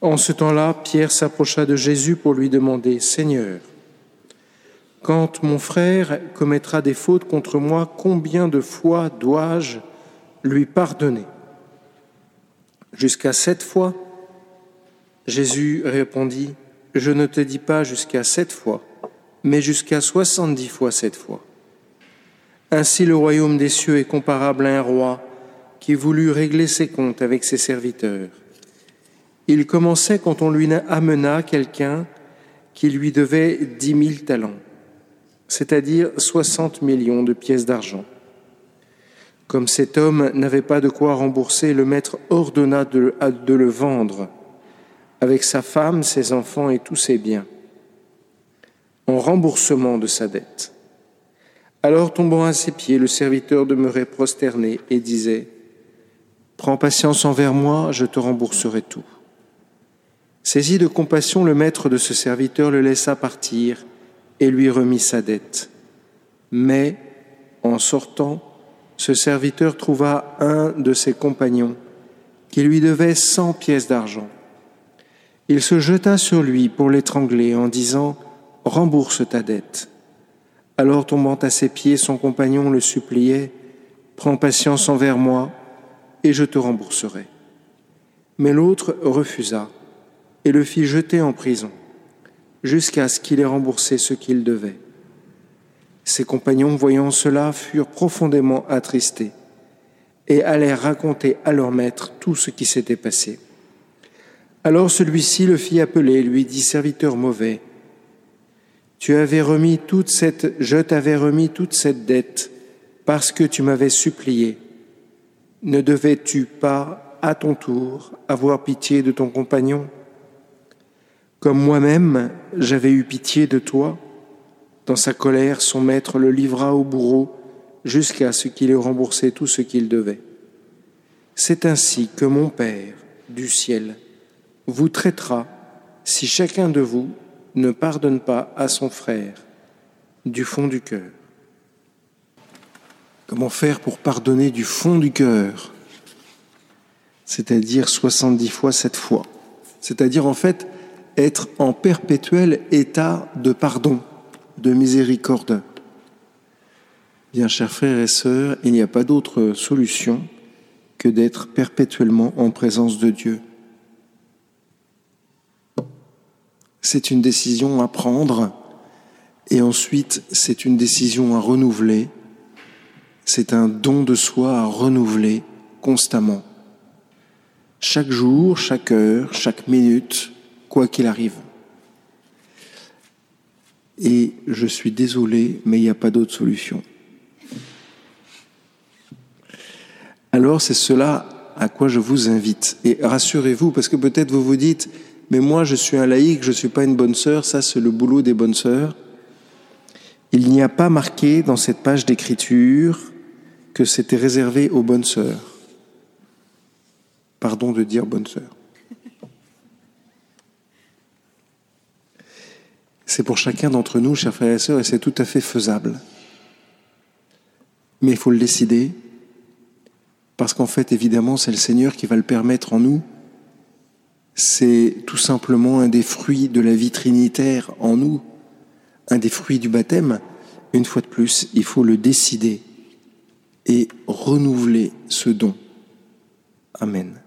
En ce temps-là, Pierre s'approcha de Jésus pour lui demander, Seigneur, quand mon frère commettra des fautes contre moi, combien de fois dois-je lui pardonner? Jusqu'à sept fois Jésus répondit, Je ne te dis pas jusqu'à sept fois, mais jusqu'à soixante-dix fois sept fois. Ainsi le royaume des cieux est comparable à un roi qui voulut régler ses comptes avec ses serviteurs. Il commençait quand on lui amena quelqu'un qui lui devait dix mille talents c'est-à-dire 60 millions de pièces d'argent. Comme cet homme n'avait pas de quoi rembourser, le maître ordonna de, le vendre avec sa femme, ses enfants et tous ses biens, en remboursement de sa dette. Alors tombant à ses pieds, le serviteur demeurait prosterné et disait, Prends patience envers moi, je te rembourserai tout. Saisi de compassion, le maître de ce serviteur le laissa partir et lui remit sa dette. Mais, en sortant, ce serviteur trouva un de ses compagnons qui lui devait cent pièces d'argent. Il se jeta sur lui pour l'étrangler en disant Rembourse ta dette. Alors tombant à ses pieds, son compagnon le suppliait Prends patience envers moi, et je te rembourserai. Mais l'autre refusa et le fit jeter en prison jusqu'à ce qu'il ait remboursé ce qu'il devait. Ses compagnons, voyant cela, furent profondément attristés et allèrent raconter à leur maître tout ce qui s'était passé. Alors celui-ci le fit appeler lui dit, Serviteur mauvais, tu avais remis toute cette, je t'avais remis toute cette dette parce que tu m'avais supplié. Ne devais-tu pas, à ton tour, avoir pitié de ton compagnon? Comme moi-même j'avais eu pitié de toi, dans sa colère, son maître le livra au bourreau jusqu'à ce qu'il ait remboursé tout ce qu'il devait. C'est ainsi que mon Père du ciel vous traitera si chacun de vous ne pardonne pas à son frère du fond du cœur. Comment faire pour pardonner du fond du cœur? C'est-à-dire 70 fois cette fois. C'est-à-dire en fait être en perpétuel état de pardon, de miséricorde. Bien, chers frères et sœurs, il n'y a pas d'autre solution que d'être perpétuellement en présence de Dieu. C'est une décision à prendre et ensuite c'est une décision à renouveler. C'est un don de soi à renouveler constamment. Chaque jour, chaque heure, chaque minute, quoi qu'il arrive. Et je suis désolé, mais il n'y a pas d'autre solution. Alors c'est cela à quoi je vous invite. Et rassurez-vous, parce que peut-être vous vous dites, mais moi je suis un laïc, je ne suis pas une bonne sœur, ça c'est le boulot des bonnes sœurs. Il n'y a pas marqué dans cette page d'écriture que c'était réservé aux bonnes sœurs. Pardon de dire bonne sœur. C'est pour chacun d'entre nous, chers frères et sœurs, et c'est tout à fait faisable. Mais il faut le décider, parce qu'en fait, évidemment, c'est le Seigneur qui va le permettre en nous. C'est tout simplement un des fruits de la vie trinitaire en nous, un des fruits du baptême. Une fois de plus, il faut le décider et renouveler ce don. Amen.